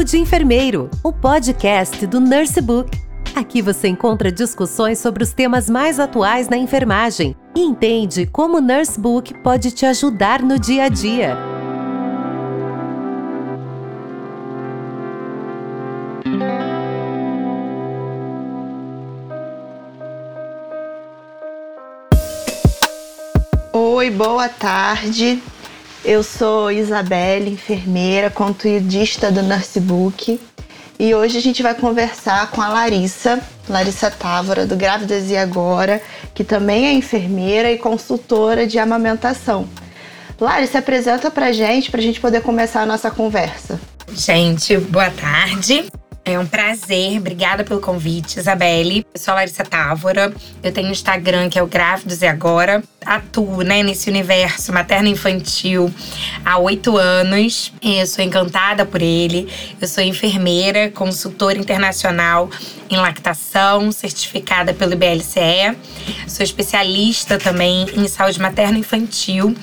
Papo de Enfermeiro, o podcast do Nurse Book. Aqui você encontra discussões sobre os temas mais atuais na enfermagem e entende como o Nurse Book pode te ajudar no dia a dia. Oi, boa tarde. Eu sou Isabelle, enfermeira, conteudista do Nursebook. E hoje a gente vai conversar com a Larissa, Larissa Távora, do Grávidas e Agora, que também é enfermeira e consultora de amamentação. Larissa, apresenta pra gente, pra gente poder começar a nossa conversa. Gente, boa tarde. É um prazer, obrigada pelo convite, Isabelle. Eu sou a Larissa Távora, eu tenho um Instagram que é o Grávidos e Agora. Atuo né, nesse universo materno-infantil há oito anos. Eu sou encantada por ele. Eu sou enfermeira, consultora internacional em lactação, certificada pelo IBLCE. Sou especialista também em saúde materno-infantil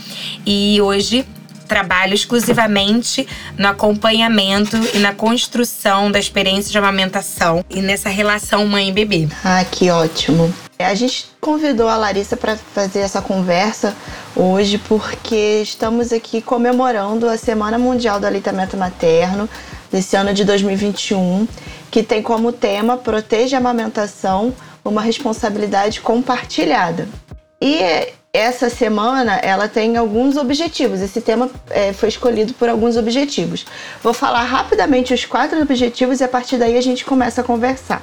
e hoje trabalho exclusivamente no acompanhamento e na construção da experiência de amamentação e nessa relação mãe-bebê. Ah, que ótimo. A gente convidou a Larissa para fazer essa conversa hoje porque estamos aqui comemorando a Semana Mundial do Aleitamento Materno desse ano de 2021, que tem como tema Proteja a Amamentação, uma responsabilidade compartilhada. E essa semana ela tem alguns objetivos. Esse tema é, foi escolhido por alguns objetivos. Vou falar rapidamente os quatro objetivos e a partir daí a gente começa a conversar.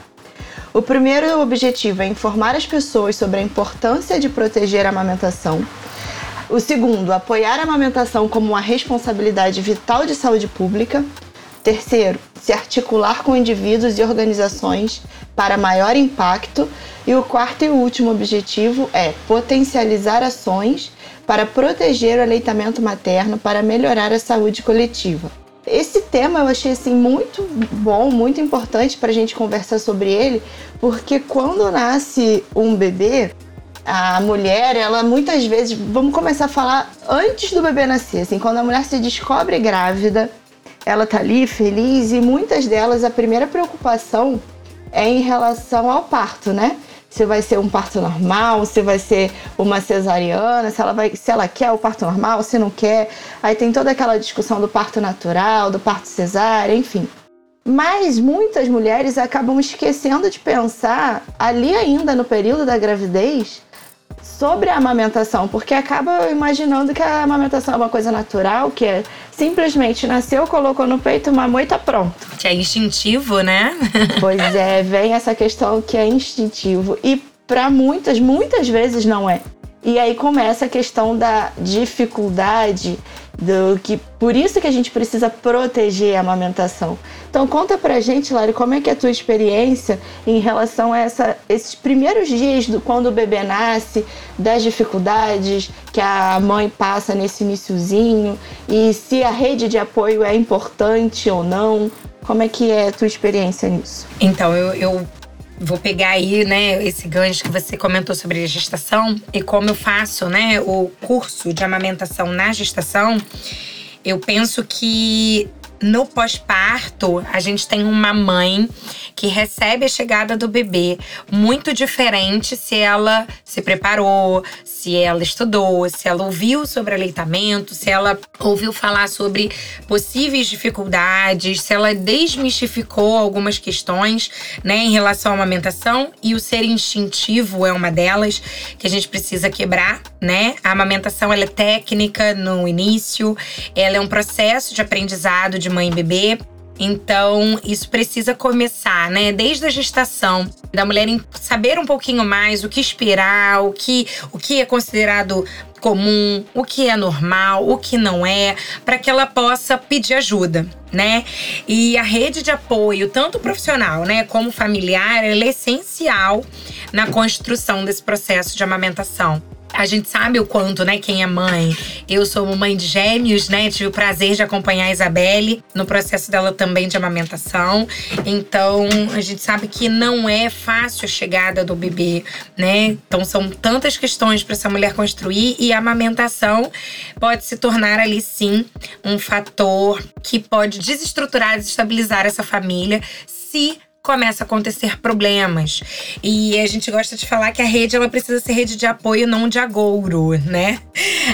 O primeiro objetivo é informar as pessoas sobre a importância de proteger a amamentação. O segundo, apoiar a amamentação como uma responsabilidade vital de saúde pública. Terceiro, se articular com indivíduos e organizações para maior impacto. E o quarto e último objetivo é potencializar ações para proteger o aleitamento materno para melhorar a saúde coletiva. Esse tema eu achei assim muito bom, muito importante para a gente conversar sobre ele, porque quando nasce um bebê, a mulher, ela muitas vezes, vamos começar a falar antes do bebê nascer, assim, quando a mulher se descobre grávida, ela tá ali feliz e muitas delas a primeira preocupação é em relação ao parto, né? Se vai ser um parto normal, se vai ser uma cesariana, se ela vai, se ela quer o parto normal, se não quer. Aí tem toda aquela discussão do parto natural, do parto cesárea, enfim. Mas muitas mulheres acabam esquecendo de pensar ali ainda no período da gravidez sobre a amamentação, porque acaba imaginando que a amamentação é uma coisa natural, que é simplesmente nasceu, colocou no peito, mamou e tá pronto. Que é instintivo, né? pois é, vem essa questão que é instintivo. E para muitas, muitas vezes não é. E aí começa a questão da dificuldade do que por isso que a gente precisa proteger a amamentação. Então conta pra gente, Lari, como é que é a tua experiência em relação a essa, esses primeiros dias do quando o bebê nasce, das dificuldades que a mãe passa nesse iníciozinho e se a rede de apoio é importante ou não. Como é que é a tua experiência nisso? Então, eu, eu vou pegar aí, né, esse gancho que você comentou sobre gestação e como eu faço, né, o curso de amamentação na gestação. Eu penso que no pós-parto, a gente tem uma mãe que recebe a chegada do bebê muito diferente se ela se preparou, se ela estudou, se ela ouviu sobre aleitamento, se ela ouviu falar sobre possíveis dificuldades, se ela desmistificou algumas questões, né, em relação à amamentação e o ser instintivo é uma delas que a gente precisa quebrar, né? A amamentação ela é técnica no início, ela é um processo de aprendizado de mãe e bebê. Então, isso precisa começar, né? Desde a gestação, da mulher saber um pouquinho mais o que esperar, o que, o que é considerado comum, o que é normal, o que não é, para que ela possa pedir ajuda, né? E a rede de apoio, tanto profissional, né, como familiar, é essencial na construção desse processo de amamentação. A gente sabe o quanto, né, quem é mãe. Eu sou mãe de gêmeos, né? Tive o prazer de acompanhar a Isabelle no processo dela também de amamentação. Então, a gente sabe que não é fácil a chegada do bebê, né? Então, são tantas questões para essa mulher construir e a amamentação pode se tornar ali sim um fator que pode desestruturar, desestabilizar essa família se começa a acontecer problemas. E a gente gosta de falar que a rede ela precisa ser rede de apoio, não de agouro, né?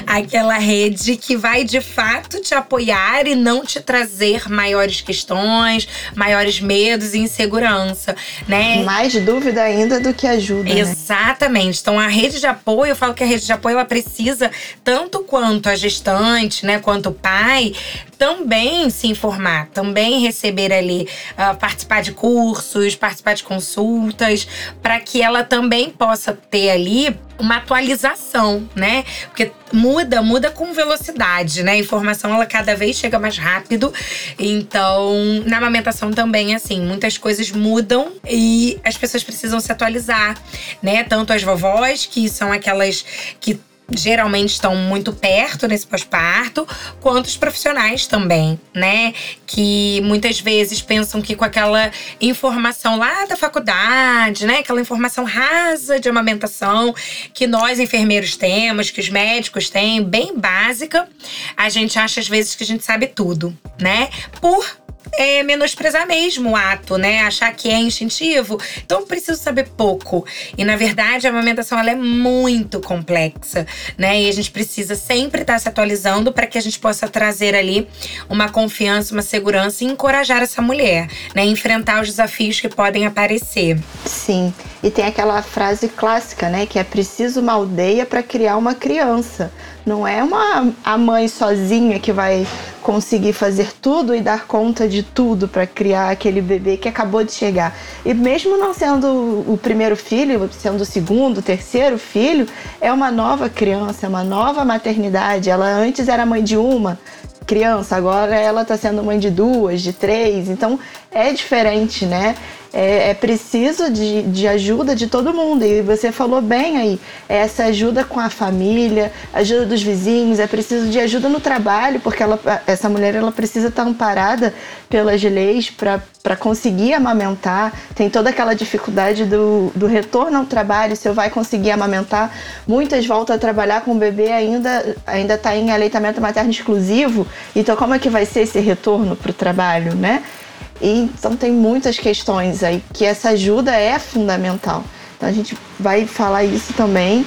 Aquela rede que vai de fato te apoiar e não te trazer maiores questões, maiores medos e insegurança, né? Mais dúvida ainda do que ajuda. Né? Exatamente. Né? Então a rede de apoio, eu falo que a rede de apoio ela precisa tanto quanto a gestante, né, quanto o pai, também se informar, também receber ali, uh, participar de cursos, participar de consultas, para que ela também possa ter ali uma atualização, né? Porque muda, muda com velocidade, né? A informação ela cada vez chega mais rápido. Então, na amamentação também assim, muitas coisas mudam e as pessoas precisam se atualizar, né? Tanto as vovós, que são aquelas que geralmente estão muito perto nesse pós-parto, quanto os profissionais também, né? Que muitas vezes pensam que com aquela informação lá da faculdade, né? Aquela informação rasa de amamentação que nós enfermeiros temos, que os médicos têm, bem básica, a gente acha às vezes que a gente sabe tudo, né? Por é menosprezar mesmo o ato, né? Achar que é instintivo. Então, preciso saber pouco. E, na verdade, a amamentação ela é muito complexa, né? E a gente precisa sempre estar se atualizando para que a gente possa trazer ali uma confiança, uma segurança e encorajar essa mulher, né? Enfrentar os desafios que podem aparecer. Sim. E tem aquela frase clássica, né? Que é preciso uma aldeia para criar uma criança. Não é uma a mãe sozinha que vai conseguir fazer tudo e dar conta de tudo para criar aquele bebê que acabou de chegar. E mesmo não sendo o primeiro filho, sendo o segundo, o terceiro filho, é uma nova criança, é uma nova maternidade. Ela antes era mãe de uma criança, agora ela está sendo mãe de duas, de três. Então é diferente, né? É, é preciso de, de ajuda de todo mundo. E você falou bem aí, é essa ajuda com a família, ajuda dos vizinhos, é preciso de ajuda no trabalho, porque ela, essa mulher ela precisa estar amparada pelas leis para conseguir amamentar. Tem toda aquela dificuldade do, do retorno ao trabalho, se eu vai conseguir amamentar. Muitas voltam a trabalhar com o bebê ainda ainda está em aleitamento materno exclusivo. Então como é que vai ser esse retorno para o trabalho, né? E, então tem muitas questões aí que essa ajuda é fundamental. Então a gente vai falar isso também.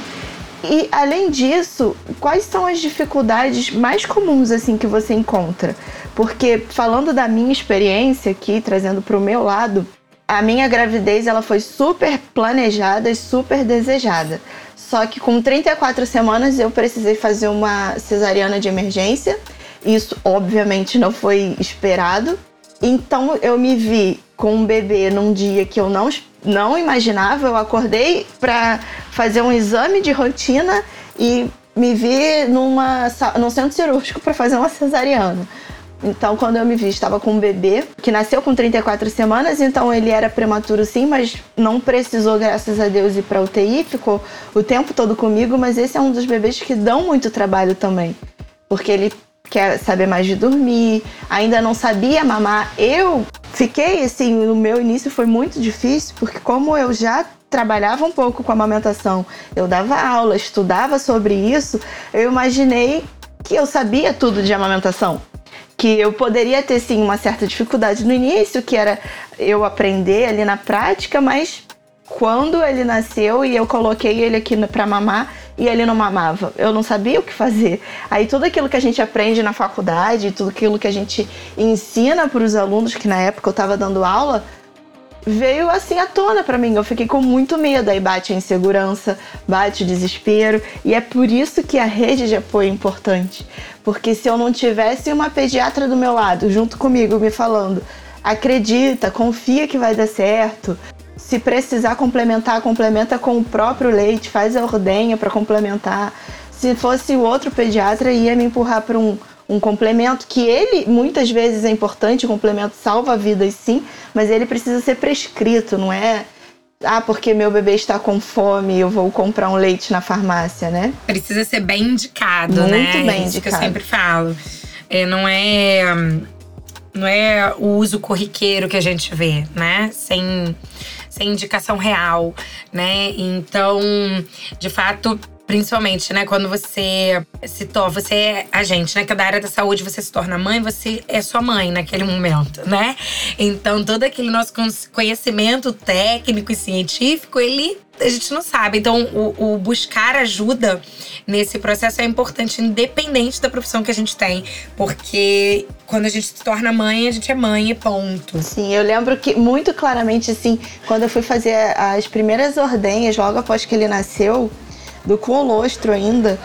E além disso, quais são as dificuldades mais comuns assim que você encontra? Porque falando da minha experiência aqui, trazendo para o meu lado, a minha gravidez ela foi super planejada e super desejada. Só que com 34 semanas eu precisei fazer uma cesariana de emergência. Isso obviamente não foi esperado, então eu me vi com um bebê num dia que eu não, não imaginava. Eu acordei para fazer um exame de rotina e me vi numa, num centro cirúrgico para fazer uma cesariana. Então, quando eu me vi, estava com um bebê que nasceu com 34 semanas, então ele era prematuro sim, mas não precisou, graças a Deus, ir para UTI, ficou o tempo todo comigo. Mas esse é um dos bebês que dão muito trabalho também, porque ele quer saber mais de dormir, ainda não sabia mamar. Eu fiquei assim, no meu início foi muito difícil, porque como eu já trabalhava um pouco com amamentação, eu dava aula, estudava sobre isso, eu imaginei que eu sabia tudo de amamentação. Que eu poderia ter sim uma certa dificuldade no início, que era eu aprender ali na prática, mas quando ele nasceu e eu coloquei ele aqui para mamar, e ele não mamava. Eu não sabia o que fazer. Aí tudo aquilo que a gente aprende na faculdade, tudo aquilo que a gente ensina para os alunos, que na época eu estava dando aula, veio assim à tona para mim. Eu fiquei com muito medo. Aí bate a insegurança, bate o desespero. E é por isso que a rede de apoio é importante. Porque se eu não tivesse uma pediatra do meu lado, junto comigo, me falando, acredita, confia que vai dar certo, se precisar complementar, complementa com o próprio leite, faz a ordenha para complementar. Se fosse o outro pediatra, ia me empurrar para um, um complemento que ele muitas vezes é importante, o complemento salva vidas sim, mas ele precisa ser prescrito, não é ah, porque meu bebê está com fome, eu vou comprar um leite na farmácia, né? Precisa ser bem indicado, Muito né? bem Isso indicado. que eu sempre falo. É, não é não é o uso corriqueiro que a gente vê, né? Sem, sem indicação real, né? Então, de fato, principalmente, né, quando você se torna, você é a gente, né, que é da área da saúde, você se torna mãe, você é sua mãe naquele momento, né? Então, todo aquele nosso conhecimento técnico e científico, ele a gente não sabe. Então, o, o, buscar ajuda nesse processo é importante, independente da profissão que a gente tem. Porque quando a gente se torna mãe, a gente é mãe e ponto. Sim, eu lembro que muito claramente, assim, quando eu fui fazer as primeiras ordenhas, logo após que ele nasceu, do colostro ainda,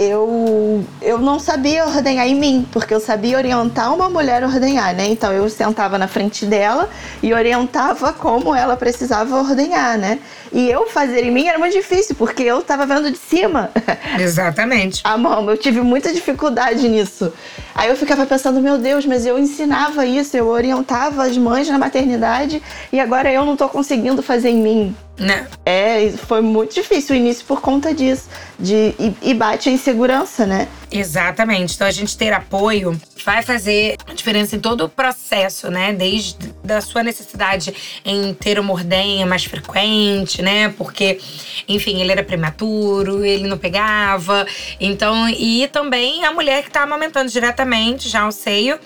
eu, eu não sabia ordenhar em mim, porque eu sabia orientar uma mulher a ordenhar, né? Então eu sentava na frente dela e orientava como ela precisava ordenhar, né? E eu fazer em mim era muito difícil, porque eu estava vendo de cima. Exatamente. a mão, eu tive muita dificuldade nisso. Aí eu ficava pensando, meu Deus, mas eu ensinava isso, eu orientava as mães na maternidade e agora eu não estou conseguindo fazer em mim. Né? É, foi muito difícil o início por conta disso. De, e, e bate a insegurança, né? Exatamente. Então a gente ter apoio vai fazer diferença em todo o processo, né? Desde da sua necessidade em ter uma ordenha mais frequente, né? Porque, enfim, ele era prematuro, ele não pegava. Então, e também a mulher que tá amamentando diretamente já o seio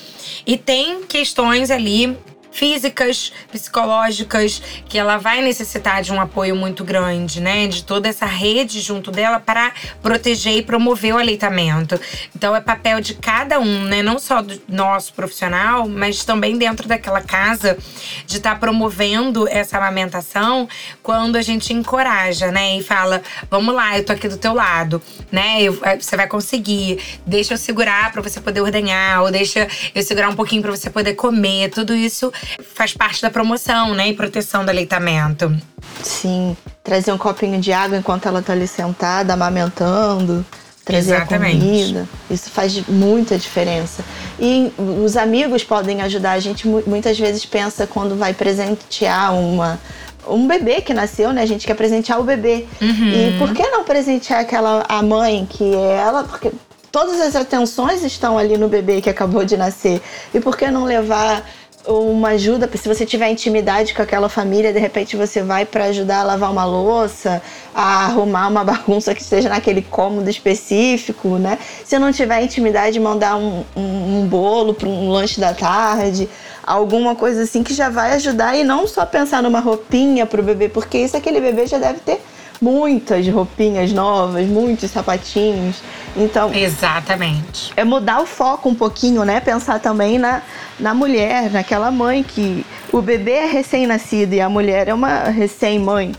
e tem questões ali físicas, psicológicas, que ela vai necessitar de um apoio muito grande, né? De toda essa rede junto dela para proteger e promover o aleitamento. Então é papel de cada um, né? Não só do nosso profissional, mas também dentro daquela casa de estar tá promovendo essa amamentação quando a gente encoraja, né? E fala: "Vamos lá, eu tô aqui do teu lado", né? Eu, é, você vai conseguir. Deixa eu segurar para você poder ordenhar, ou deixa eu segurar um pouquinho para você poder comer. Tudo isso faz parte da promoção, né? E proteção do aleitamento. Sim. Trazer um copinho de água enquanto ela tá ali sentada, amamentando. Trazer Exatamente. a comida. Isso faz muita diferença. E os amigos podem ajudar. A gente muitas vezes pensa quando vai presentear uma um bebê que nasceu, né? A gente quer presentear o bebê. Uhum. E por que não presentear aquela a mãe que é ela? Porque todas as atenções estão ali no bebê que acabou de nascer. E por que não levar uma ajuda, se você tiver intimidade com aquela família, de repente você vai para ajudar a lavar uma louça, a arrumar uma bagunça que esteja naquele cômodo específico, né? Se não tiver intimidade, mandar um, um, um bolo para um lanche da tarde, alguma coisa assim que já vai ajudar e não só pensar numa roupinha para o bebê, porque isso aquele bebê já deve ter muitas roupinhas novas, muitos sapatinhos. Então, exatamente. É mudar o foco um pouquinho, né? Pensar também na, na mulher, naquela mãe que o bebê é recém-nascido e a mulher é uma recém-mãe.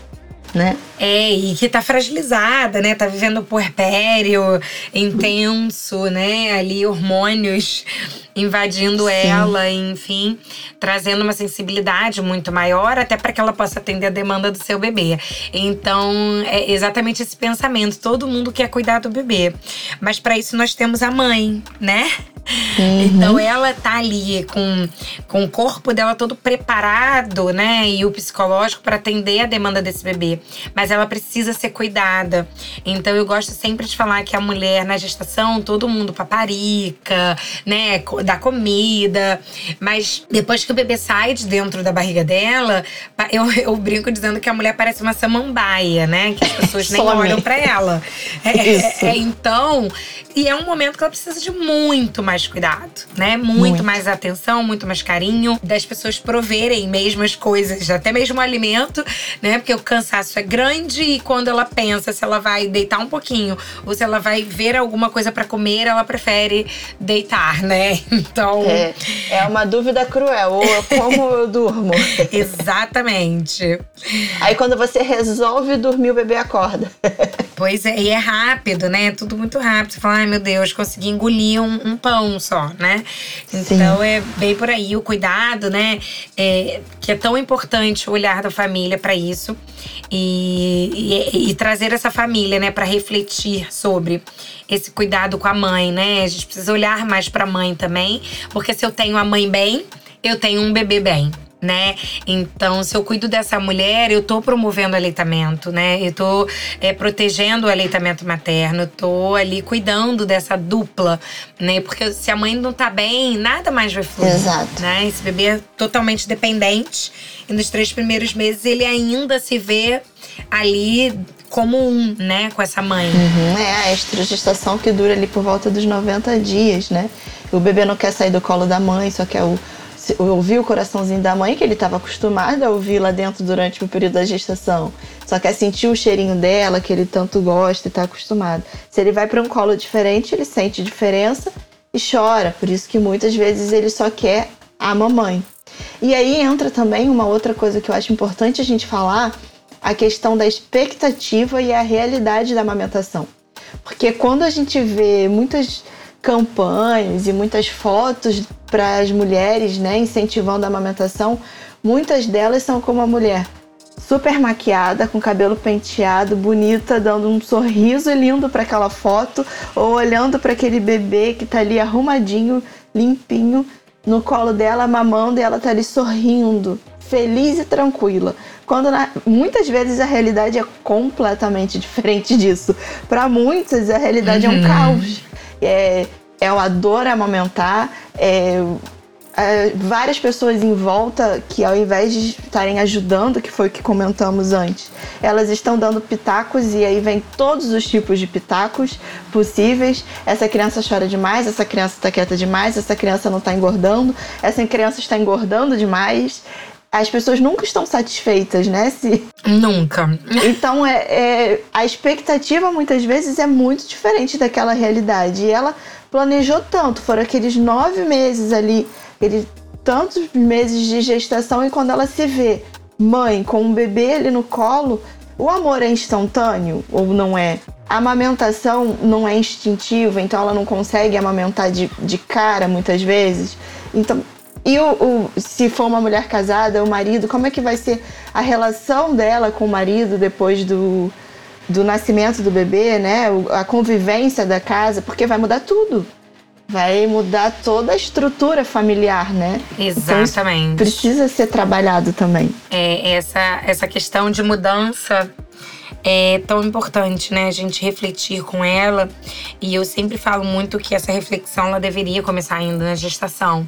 Né? É, e que tá fragilizada, né? Tá vivendo puerpério intenso, né? Ali hormônios invadindo Sim. ela, enfim, trazendo uma sensibilidade muito maior, até para que ela possa atender a demanda do seu bebê. Então, é exatamente esse pensamento. Todo mundo quer cuidar do bebê. Mas para isso nós temos a mãe, né? Uhum. Então ela tá ali com, com o corpo dela todo preparado, né? E o psicológico para atender a demanda desse bebê. Mas ela precisa ser cuidada. Então eu gosto sempre de falar que a mulher na gestação, todo mundo paparica, né? Dá comida. Mas depois que o bebê sai de dentro da barriga dela, eu, eu brinco dizendo que a mulher parece uma samambaia, né? Que as pessoas nem olham para ela. É, é, então, e é um momento que ela precisa de muito mais mais cuidado, né? Muito, muito, mais atenção, muito mais carinho, das pessoas proverem mesmo as coisas, até mesmo o alimento, né? Porque o cansaço é grande e quando ela pensa se ela vai deitar um pouquinho ou se ela vai ver alguma coisa para comer, ela prefere deitar, né? Então. É, é uma dúvida cruel. Ou como eu durmo? Exatamente. Aí quando você resolve dormir, o bebê acorda. pois é, e é rápido, né? Tudo muito rápido. Você fala, ai meu Deus, consegui engolir um, um pão só, né? Então Sim. é bem por aí o cuidado, né? É, que é tão importante o olhar da família para isso e, e, e, trazer essa família, né, para refletir sobre esse cuidado com a mãe, né? A gente precisa olhar mais para a mãe também, porque se eu tenho a mãe bem, eu tenho um bebê bem. Né? Então, se eu cuido dessa mulher, eu tô promovendo o aleitamento, né? Eu tô é, protegendo o aleitamento materno, eu tô ali cuidando dessa dupla, né? Porque se a mãe não tá bem, nada mais vai fluir. Exato. Né? Esse bebê é totalmente dependente e nos três primeiros meses ele ainda se vê ali como um, né, com essa mãe. Uhum, é a estrogestação que dura ali por volta dos 90 dias, né? O bebê não quer sair do colo da mãe, só quer o, ouvir o coraçãozinho da mãe, que ele estava acostumado a ouvir lá dentro durante o período da gestação. Só quer sentir o cheirinho dela, que ele tanto gosta e está acostumado. Se ele vai para um colo diferente, ele sente diferença e chora. Por isso que muitas vezes ele só quer a mamãe. E aí entra também uma outra coisa que eu acho importante a gente falar, a questão da expectativa e a realidade da amamentação. Porque quando a gente vê muitas campanhas e muitas fotos para as mulheres, né, incentivando a amamentação, muitas delas são como a mulher super maquiada, com cabelo penteado, bonita, dando um sorriso lindo para aquela foto, ou olhando para aquele bebê que está ali arrumadinho, limpinho, no colo dela, mamando, e ela está ali sorrindo, feliz e tranquila. Quando na, muitas vezes a realidade é completamente diferente disso. Para muitas, a realidade uhum. é um uhum. caos. É, é uma dor amamentar, é, é, várias pessoas em volta que ao invés de estarem ajudando, que foi o que comentamos antes, elas estão dando pitacos e aí vem todos os tipos de pitacos possíveis. Essa criança chora demais, essa criança está quieta demais, essa criança não está engordando, essa criança está engordando demais. As pessoas nunca estão satisfeitas, né? Se... Nunca. Então, é, é, a expectativa muitas vezes é muito diferente daquela realidade. E ela planejou tanto, foram aqueles nove meses ali ele tantos meses de gestação e quando ela se vê mãe com um bebê ali no colo, o amor é instantâneo ou não é? A amamentação não é instintiva, então ela não consegue amamentar de, de cara muitas vezes. Então, e o, o, se for uma mulher casada, o marido, como é que vai ser a relação dela com o marido depois do, do nascimento do bebê, né? A convivência da casa, porque vai mudar tudo vai mudar toda a estrutura familiar, né? Então, Exatamente. Então, precisa ser trabalhado também. É, essa, essa questão de mudança é tão importante, né? A gente refletir com ela. E eu sempre falo muito que essa reflexão ela deveria começar ainda na gestação.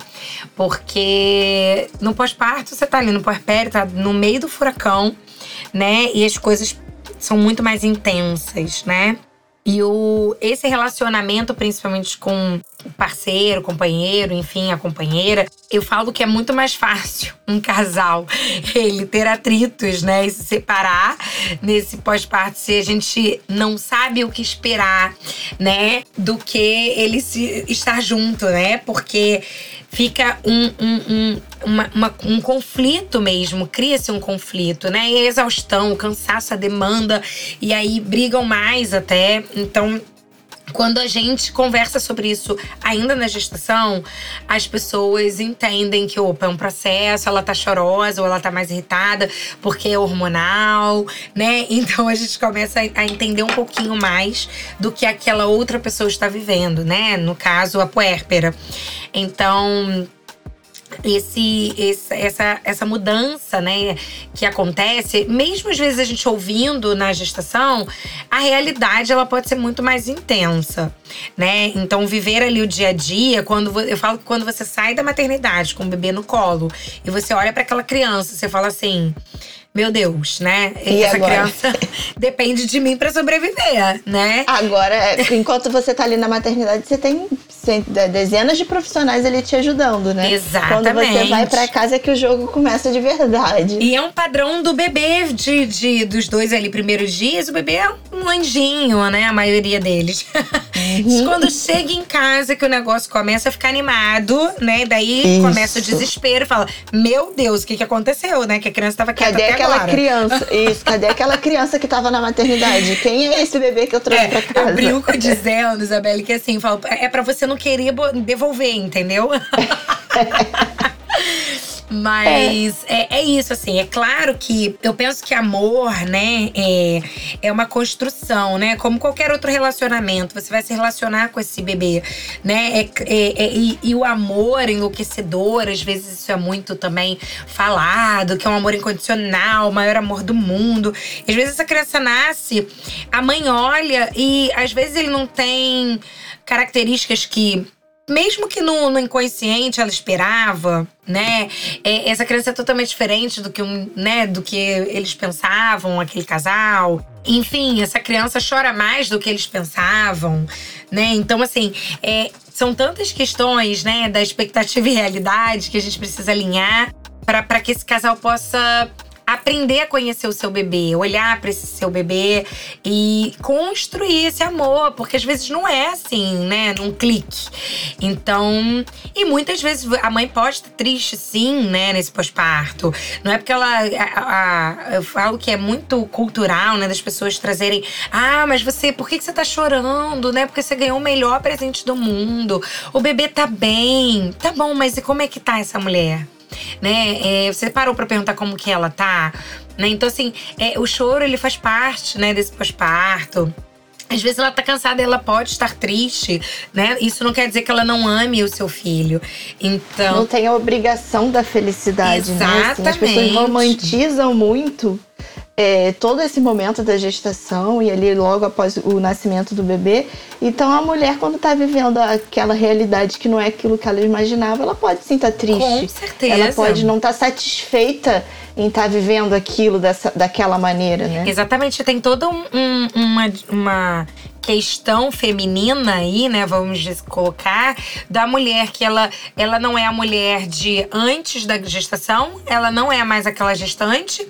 Porque no pós-parto você tá ali no puerpério, tá no meio do furacão, né? E as coisas são muito mais intensas, né? E o, esse relacionamento, principalmente com parceiro, companheiro, enfim, a companheira, eu falo que é muito mais fácil um casal ele ter atritos, né? E se separar nesse pós-parto se a gente não sabe o que esperar, né? Do que ele se estar junto, né? Porque fica um, um, um, uma, uma, um conflito mesmo, cria-se um conflito, né? E a exaustão, o cansaço, a demanda, e aí brigam mais até. Então, quando a gente conversa sobre isso ainda na gestação, as pessoas entendem que, opa, é um processo, ela tá chorosa ou ela tá mais irritada porque é hormonal, né? Então a gente começa a entender um pouquinho mais do que aquela outra pessoa está vivendo, né? No caso, a puérpera. Então, esse, esse, essa, essa mudança né, que acontece, mesmo às vezes a gente ouvindo na gestação, a realidade ela pode ser muito mais intensa. Né? Então, viver ali o dia a dia, quando eu falo que quando você sai da maternidade com o bebê no colo e você olha para aquela criança, você fala assim: meu Deus, né? E Essa agora? criança depende de mim para sobreviver, né? Agora, enquanto você tá ali na maternidade, você tem dezenas de profissionais ali te ajudando, né? Exatamente. Quando você vai para casa é que o jogo começa de verdade. E é um padrão do bebê de, de dos dois ali primeiros dias, o bebê é um anjinho, né? A maioria deles. Uhum. Quando chega em casa que o negócio começa a ficar animado, né? Daí Isso. começa o desespero, fala: "Meu Deus, o que que aconteceu, né? Que a criança tava quieta Cadê até aquela criança? Isso, cadê aquela criança que tava na maternidade? Quem é esse bebê que eu trouxe É, pra casa? eu brinco dizendo, Isabelle, que assim, falo, é pra você não querer devolver, entendeu? Mas é. É, é. isso, assim. É claro que eu penso que amor, né, é, é uma construção, né? Como qualquer outro relacionamento. Você vai se relacionar com esse bebê, né? É, é, é, e, e, o amor enlouquecedor, às vezes isso é muito também falado, que é um amor incondicional, o maior amor do mundo. Às vezes essa criança nasce, a mãe olha e às vezes ele não tem características que mesmo que no, no, inconsciente ela esperava, né? É, essa criança é totalmente diferente do que, um, né, do que eles pensavam, aquele casal. Enfim, essa criança chora mais do que eles pensavam, né? Então, assim, é, são tantas questões, né, da expectativa e realidade que a gente precisa alinhar para que esse casal possa aprender a conhecer o seu bebê, olhar para esse seu bebê e construir esse amor, porque às vezes não é assim, né, num clique. Então, e muitas vezes a mãe pode estar triste sim, né, nesse pós-parto. Não é porque ela a, a, eu falo que é muito cultural, né, das pessoas trazerem, ah, mas você, por que, que você tá chorando, né? Porque você ganhou o melhor presente do mundo. O bebê tá bem. Tá bom, mas e como é que tá essa mulher? Né? É, você parou para perguntar como que ela tá, né? Então assim, é, o choro ele faz parte, né, desse pós-parto. Às vezes ela tá cansada, ela pode estar triste, né? Isso não quer dizer que ela não ame o seu filho. Então. Não tem a obrigação da felicidade, Exatamente. né? Assim, as pessoas romantizam muito é, todo esse momento da gestação e ali logo após o nascimento do bebê. Então a mulher, quando está vivendo aquela realidade que não é aquilo que ela imaginava, ela pode sim estar tá triste. Com certeza. Ela pode não estar tá satisfeita em estar tá vivendo aquilo dessa, daquela maneira, né? Exatamente. Tem toda um, uma, uma questão feminina aí, né, vamos colocar, da mulher que ela, ela não é a mulher de antes da gestação, ela não é mais aquela gestante.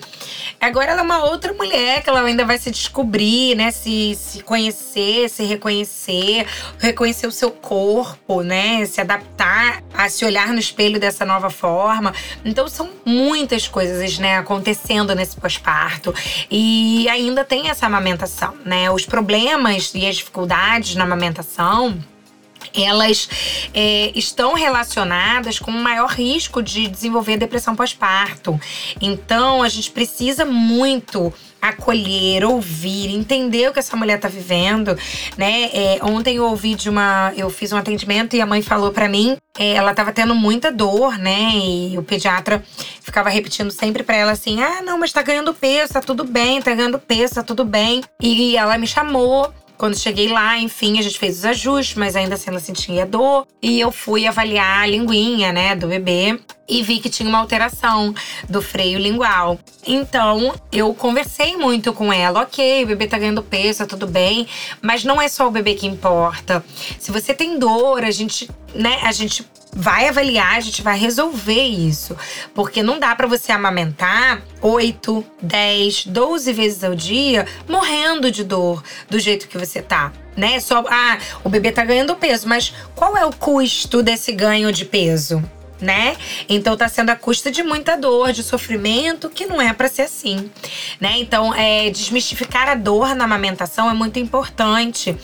Agora ela é uma outra mulher que ela ainda vai se descobrir, né, se, se conhecer, se reconhecer, reconhecer o seu corpo, né, se adaptar a se olhar no espelho dessa nova forma. Então são muitas coisas, né, acontecendo nesse pós-parto. E ainda tem essa amamentação, né? Os problemas e as dificuldades na amamentação elas é, estão relacionadas com um maior risco de desenvolver depressão pós-parto. Então, a gente precisa muito acolher, ouvir, entender o que essa mulher está vivendo, né? É, ontem eu ouvi de uma, eu fiz um atendimento e a mãe falou para mim, é, ela estava tendo muita dor, né? E o pediatra ficava repetindo sempre para ela assim: "Ah, não, mas tá ganhando peso, tá tudo bem, tá ganhando peso, tá tudo bem". E ela me chamou quando cheguei lá, enfim, a gente fez os ajustes, mas ainda assim ela sentia dor. E eu fui avaliar a linguinha, né, do bebê e vi que tinha uma alteração do freio lingual. Então, eu conversei muito com ela. Ok, o bebê tá ganhando peso, tá tudo bem, mas não é só o bebê que importa. Se você tem dor, a gente, né, a gente vai avaliar, a gente vai resolver isso. Porque não dá para você amamentar 8, 10, 12 vezes ao dia morrendo de dor do jeito que você tá. Né? Só, ah, o bebê tá ganhando peso, mas qual é o custo desse ganho de peso? né? Então tá sendo a custa de muita dor, de sofrimento, que não é para ser assim, né? Então, é, desmistificar a dor na amamentação é muito importante,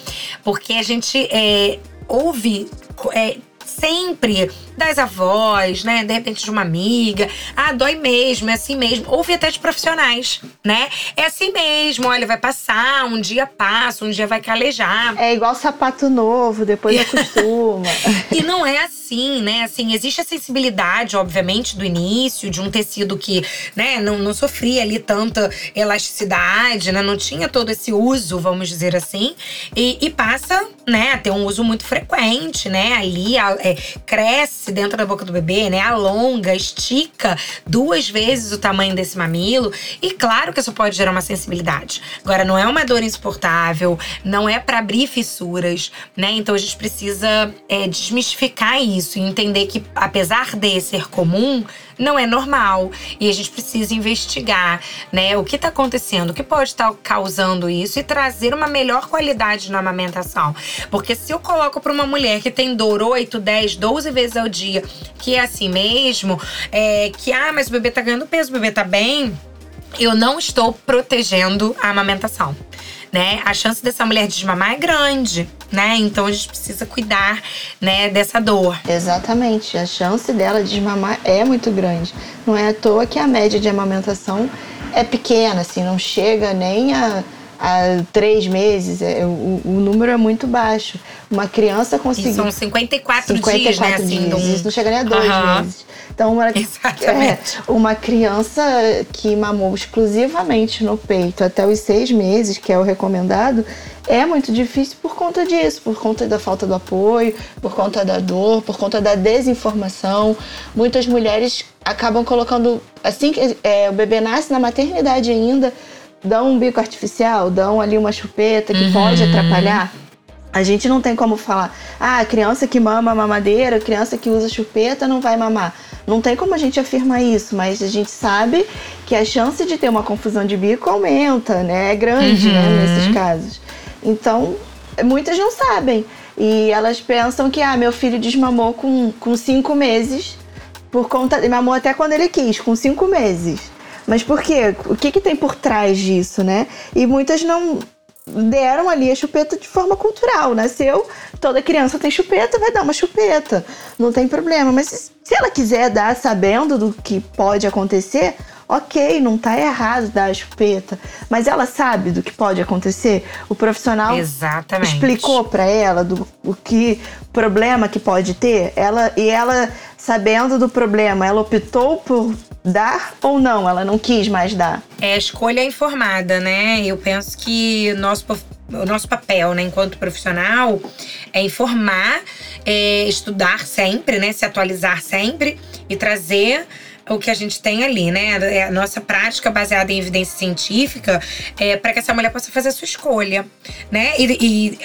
porque a gente é, ouve é, sempre das avós, né? De repente de uma amiga. Ah, dói mesmo, é assim mesmo. Ouve até de profissionais, né? É assim mesmo, olha, vai passar, um dia passa, um dia vai calejar. É igual sapato novo, depois acostuma. e não é assim, né? Assim, existe a sensibilidade, obviamente, do início, de um tecido que, né, não, não sofria ali tanta elasticidade, né? Não tinha todo esse uso, vamos dizer assim. E, e passa, né, a ter um uso muito frequente, né? Ali a, é, cresce dentro da boca do bebê, né? Alonga, estica duas vezes o tamanho desse mamilo. E claro que isso pode gerar uma sensibilidade. Agora, não é uma dor insuportável, não é para abrir fissuras, né? Então a gente precisa é, desmistificar isso e entender que, apesar de ser comum, não é normal e a gente precisa investigar, né, o que está acontecendo, o que pode estar tá causando isso e trazer uma melhor qualidade na amamentação. Porque se eu coloco para uma mulher que tem dor 8, 10, 12 vezes ao dia, que é assim mesmo, é, que ah, mas o bebê tá ganhando peso, o bebê tá bem, eu não estou protegendo a amamentação. Né? A chance dessa mulher desmamar é grande, né? Então a gente precisa cuidar, né, dessa dor. Exatamente. A chance dela desmamar é muito grande. Não é à toa que a média de amamentação é pequena, assim, não chega nem a há três meses, é, o, o, número é muito baixo. Uma criança conseguir. são 54, 54 dias, né? Assim, dias. Isso não chega nem a dois uhum. meses. Então, uma, é, uma criança que mamou exclusivamente no peito até os seis meses, que é o recomendado, é muito difícil por conta disso, por conta da falta do apoio, por conta da dor, por conta da desinformação. Muitas mulheres acabam colocando, assim que é, o bebê nasce na maternidade ainda, dão um bico artificial, dão ali uma chupeta que uhum. pode atrapalhar. A gente não tem como falar, ah, criança que mama mamadeira, criança que usa chupeta não vai mamar. Não tem como a gente afirmar isso, mas a gente sabe que a chance de ter uma confusão de bico aumenta, né? É grande, né, uhum. né, nesses casos. Então, muitas não sabem. E elas pensam que, ah, meu filho desmamou com, com cinco meses, por conta. Mamou até quando ele quis, com cinco meses. Mas por quê? O que, que tem por trás disso, né? E muitas não deram ali a chupeta de forma cultural. Nasceu, toda criança tem chupeta, vai dar uma chupeta. Não tem problema. Mas se ela quiser dar sabendo do que pode acontecer, ok, não tá errado dar a chupeta, mas ela sabe do que pode acontecer. O profissional Exatamente. explicou para ela do o que problema que pode ter. Ela e ela sabendo do problema, ela optou por dar ou não? Ela não quis mais dar? É a escolha informada, né? Eu penso que nosso, o nosso papel, né, enquanto profissional, é informar, é estudar sempre, né? Se atualizar sempre e trazer o que a gente tem ali, né? É a nossa prática baseada em evidência científica é, para que essa mulher possa fazer a sua escolha, né? E, e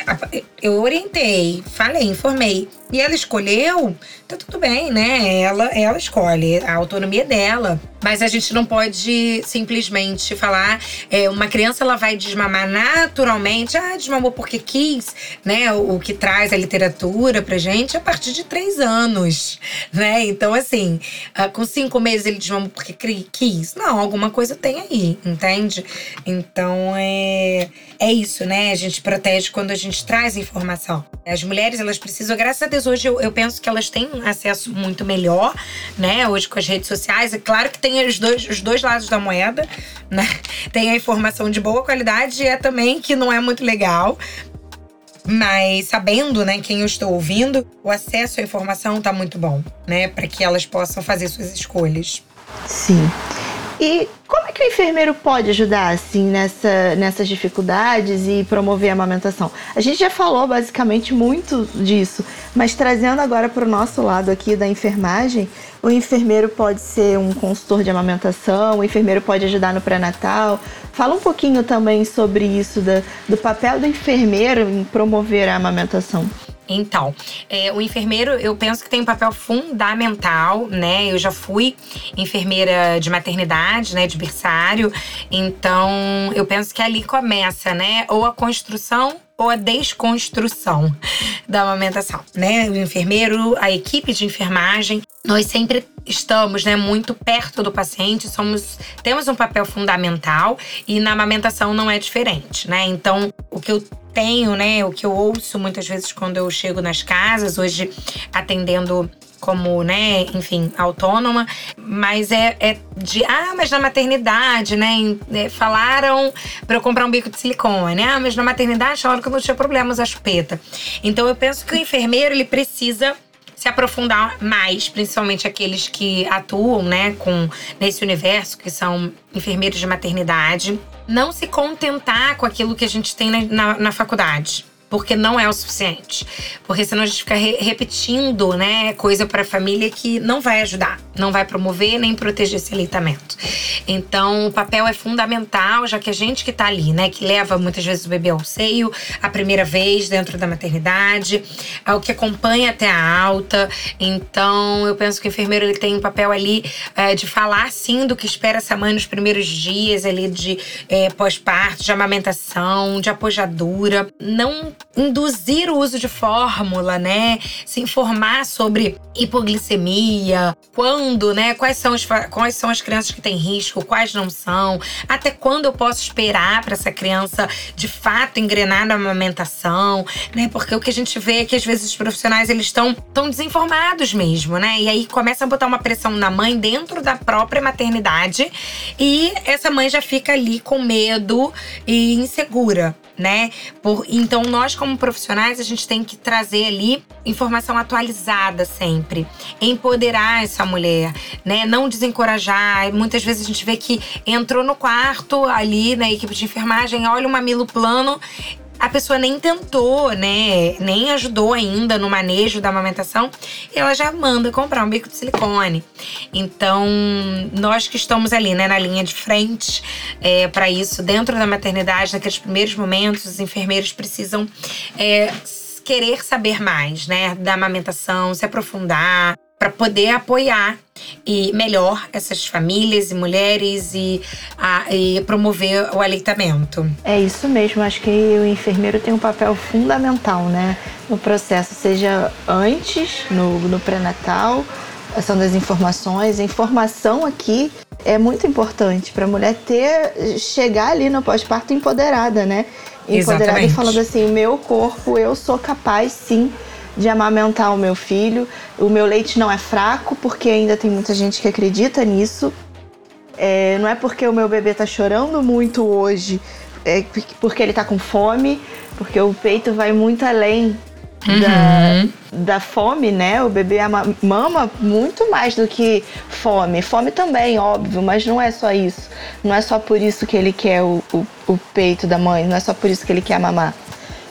eu orientei, falei, informei. E ela escolheu, tá tudo bem, né? Ela, ela escolhe, a autonomia dela. Mas a gente não pode simplesmente falar, é, uma criança ela vai desmamar naturalmente, ah, desmamou porque quis, né? O, que traz a literatura pra gente a partir de três anos, né? Então, assim, ah, com cinco meses ele desmamou porque quis. Não, alguma coisa tem aí, entende? Então, é, é isso, né? A gente protege quando a gente traz informação. As mulheres, elas precisam, graças a Deus, hoje eu, eu penso que elas têm acesso muito melhor, né? Hoje com as redes sociais. É claro que tem tem os dois, os dois lados da moeda, né? Tem a informação de boa qualidade e é também que não é muito legal. Mas sabendo, né, quem eu estou ouvindo, o acesso à informação está muito bom, né, para que elas possam fazer suas escolhas. Sim. E como é que o enfermeiro pode ajudar assim nessa, nessas dificuldades e promover a amamentação? A gente já falou basicamente muito disso, mas trazendo agora para o nosso lado aqui da enfermagem, o enfermeiro pode ser um consultor de amamentação, o enfermeiro pode ajudar no pré-natal. Fala um pouquinho também sobre isso, da, do papel do enfermeiro em promover a amamentação. Então, é, o enfermeiro, eu penso que tem um papel fundamental, né? Eu já fui enfermeira de maternidade, né? De berçário. Então, eu penso que ali começa, né? Ou a construção ou a desconstrução da amamentação, né? O enfermeiro, a equipe de enfermagem, nós sempre estamos, né, muito perto do paciente, somos temos um papel fundamental e na amamentação não é diferente, né? Então, o que eu tenho, né, o que eu ouço muitas vezes quando eu chego nas casas, hoje atendendo como, né, enfim, autônoma, mas é, é de, ah, mas na maternidade, né, é, falaram para eu comprar um bico de silicone, ah, mas na maternidade falaram que eu não tinha problemas a chupeta. Então eu penso que o enfermeiro, ele precisa se aprofundar mais, principalmente aqueles que atuam, né, com nesse universo, que são enfermeiros de maternidade, não se contentar com aquilo que a gente tem na, na, na faculdade porque não é o suficiente. Porque senão a gente fica re repetindo, né, coisa para a família que não vai ajudar, não vai promover nem proteger esse aleitamento. Então, o papel é fundamental, já que a gente que tá ali, né, que leva muitas vezes o bebê ao seio a primeira vez dentro da maternidade, é o que acompanha até a alta. Então, eu penso que o enfermeiro ele tem um papel ali é, de falar sim do que espera essa mãe nos primeiros dias ali de é, pós-parto, de amamentação, de apojadura. Não induzir o uso de fórmula, né? Se informar sobre hipoglicemia, quando, né? Quais são, os, quais são as crianças que têm risco, quais não são, até quando eu posso esperar para essa criança de fato engrenar na amamentação, né? Porque o que a gente vê é que às vezes os profissionais eles estão tão desinformados mesmo, né? E aí começa a botar uma pressão na mãe dentro da própria maternidade e essa mãe já fica ali com medo e insegura, né? Por, então, nós, como profissionais, a gente tem que trazer ali informação atualizada sempre. Empoderar essa mulher, né? Não desencorajar. Muitas vezes a gente vê que entrou no quarto ali na equipe de enfermagem, olha o mamilo plano a pessoa nem tentou, né? Nem ajudou ainda no manejo da amamentação, ela já manda comprar um bico de silicone. Então, nós que estamos ali, né, na linha de frente é, para isso, dentro da maternidade, naqueles primeiros momentos, os enfermeiros precisam. É, querer saber mais, né, da amamentação, se aprofundar, para poder apoiar e melhor essas famílias e mulheres e, a, e promover o aleitamento. É isso mesmo, acho que o enfermeiro tem um papel fundamental, né, no processo, seja antes, no, no pré-natal, são das informações, a informação aqui é muito importante para a mulher ter chegar ali no pós-parto empoderada, né? Empoderada Exatamente. e falando assim, meu corpo, eu sou capaz sim de amamentar o meu filho. O meu leite não é fraco, porque ainda tem muita gente que acredita nisso. É, não é porque o meu bebê tá chorando muito hoje, é porque ele tá com fome, porque o peito vai muito além uhum. da, da fome, né? O bebê mama muito mais do que fome. Fome também, óbvio, mas não é só isso. Não é só por isso que ele quer o, o, o peito da mãe, não é só por isso que ele quer mamar.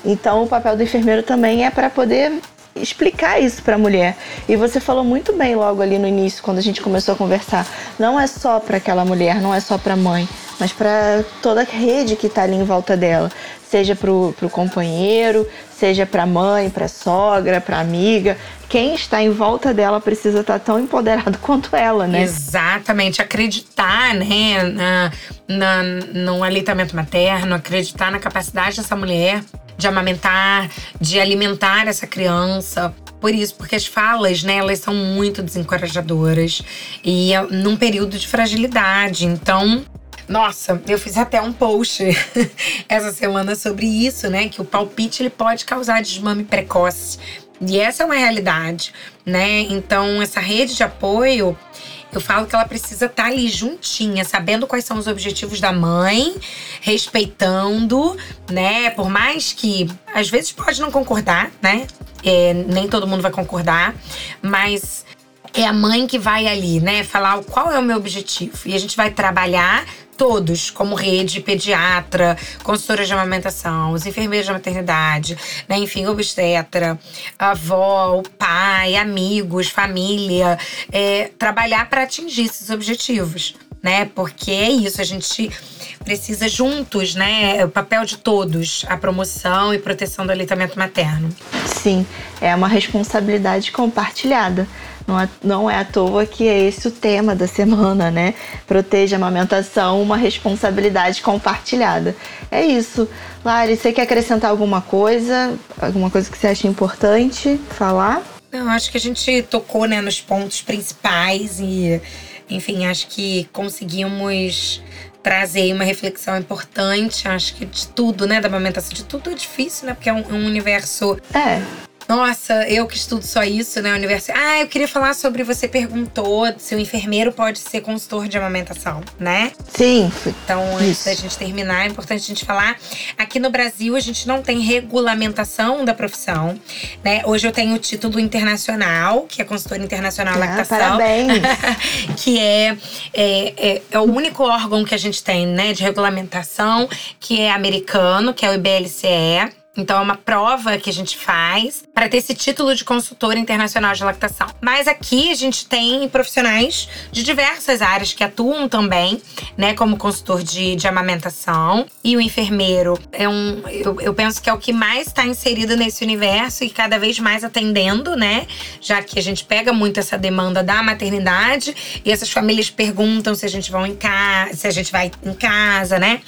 Então, o papel do enfermeiro também é para poder explicar isso para a mulher. E você falou muito bem logo ali no início, quando a gente começou a conversar. Não é só para aquela mulher, não é só para a mãe, mas para toda a rede que está ali em volta dela. Seja para o companheiro, seja para a mãe, para a sogra, para a amiga. Quem está em volta dela precisa estar tá tão empoderado quanto ela, né? Exatamente. Acreditar, né, na, na, no aleitamento materno, acreditar na capacidade dessa mulher de amamentar, de alimentar essa criança. Por isso, porque as falas, né, elas são muito desencorajadoras e é num período de fragilidade. Então, nossa, eu fiz até um post essa semana sobre isso, né, que o palpite ele pode causar desmame precoce. E essa é uma realidade, né? Então, essa rede de apoio eu falo que ela precisa estar tá ali juntinha, sabendo quais são os objetivos da mãe, respeitando, né? Por mais que às vezes pode não concordar, né? É, nem todo mundo vai concordar, mas é a mãe que vai ali, né, falar qual é o meu objetivo. E a gente vai trabalhar todos, como rede, pediatra, consultora de amamentação, os enfermeiros de maternidade, né, enfim, obstetra, avó, o pai, amigos, família, é, trabalhar para atingir esses objetivos. Né? Porque é isso, a gente precisa juntos, né? É o papel de todos, a promoção e proteção do aleitamento materno. Sim, é uma responsabilidade compartilhada. Não é, não é à toa que é esse o tema da semana, né? Proteja a amamentação, uma responsabilidade compartilhada. É isso. Lari, você quer acrescentar alguma coisa? Alguma coisa que você acha importante falar? Não, acho que a gente tocou né, nos pontos principais e, enfim, acho que conseguimos trazer uma reflexão importante, acho que de tudo, né, da amamentação, de tudo é difícil, né, porque é um, um universo é nossa, eu que estudo só isso, né? Universo. Ah, eu queria falar sobre. Você perguntou se o enfermeiro pode ser consultor de amamentação, né? Sim. Então, antes da gente terminar, é importante a gente falar. Aqui no Brasil, a gente não tem regulamentação da profissão, né? Hoje eu tenho o título internacional, que é consultora internacional ah, lactação. Parabéns! que é, é, é, é, o único órgão que a gente tem, né, de regulamentação, que é americano, que é o IBLCE. Então é uma prova que a gente faz para ter esse título de consultora internacional de lactação. Mas aqui a gente tem profissionais de diversas áreas que atuam também, né, como consultor de, de amamentação. E o enfermeiro é um, eu, eu penso que é o que mais está inserido nesse universo e cada vez mais atendendo, né? Já que a gente pega muito essa demanda da maternidade e essas famílias perguntam se a gente vai em casa, se a gente vai em casa, né?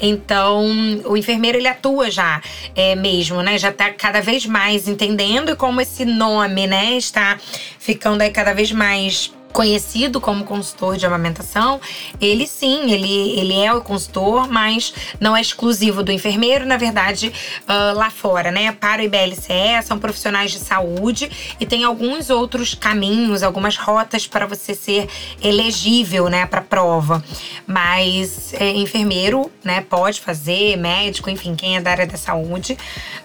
Então o enfermeiro ele atua já. É, mesmo, né? Já está cada vez mais entendendo e como esse nome, né, está ficando aí cada vez mais conhecido como consultor de amamentação, ele sim, ele, ele é o consultor, mas não é exclusivo do enfermeiro, na verdade, uh, lá fora, né? Para o IBLCE, são profissionais de saúde e tem alguns outros caminhos, algumas rotas para você ser elegível, né, para prova. Mas é, enfermeiro, né, pode fazer, médico, enfim, quem é da área da saúde.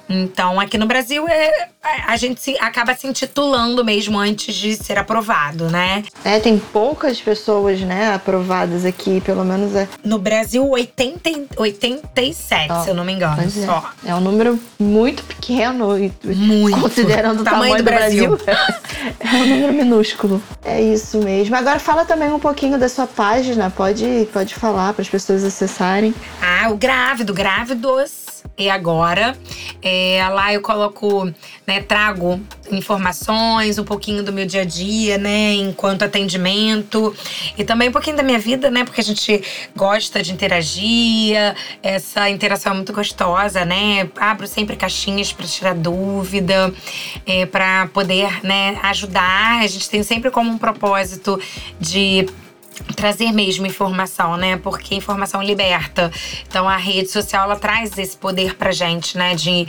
Então, aqui no Brasil, é, a gente se, acaba se intitulando mesmo antes de ser aprovado, né? É, tem poucas pessoas, né, aprovadas aqui, pelo menos é. No Brasil, 80, 87, oh, se eu não me engano. É. Só. É um número muito pequeno, muito. considerando o tamanho, tamanho do, do Brasil. Brasil. é um número minúsculo. É isso mesmo. Agora fala também um pouquinho da sua página, pode, pode falar para as pessoas acessarem. Ah, o Grávido, Grávidos e agora. É, lá eu coloco, né, trago informações, um pouquinho do meu dia a dia, né, enquanto atendimento e também um pouquinho da minha vida, né, porque a gente gosta de interagir, essa interação é muito gostosa, né. Abro sempre caixinhas para tirar dúvida, é, para poder, né, ajudar. A gente tem sempre como um propósito de trazer mesmo informação, né? Porque informação liberta. Então a rede social ela traz esse poder pra gente, né? De,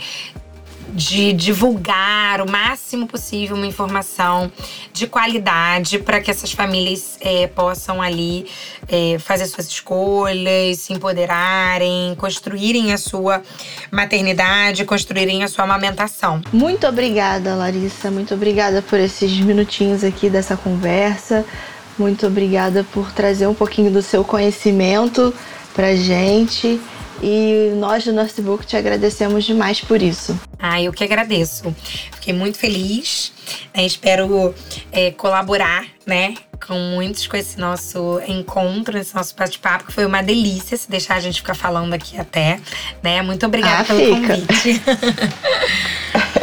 de divulgar o máximo possível uma informação de qualidade para que essas famílias é, possam ali é, fazer suas escolhas, se empoderarem, construírem a sua maternidade, construírem a sua amamentação. Muito obrigada, Larissa. Muito obrigada por esses minutinhos aqui dessa conversa. Muito obrigada por trazer um pouquinho do seu conhecimento pra gente. E nós do Nursebook te agradecemos demais por isso. Ah, eu que agradeço. Fiquei muito feliz. É, espero é, colaborar, né, com muitos com esse nosso encontro, esse nosso bate-papo, que foi uma delícia se deixar a gente ficar falando aqui até, né? Muito obrigada ah, pelo fica. convite.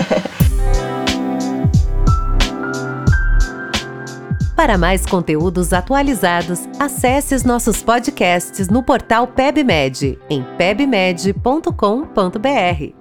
Para mais conteúdos atualizados, acesse os nossos podcasts no portal PebMed, em pebmed.com.br.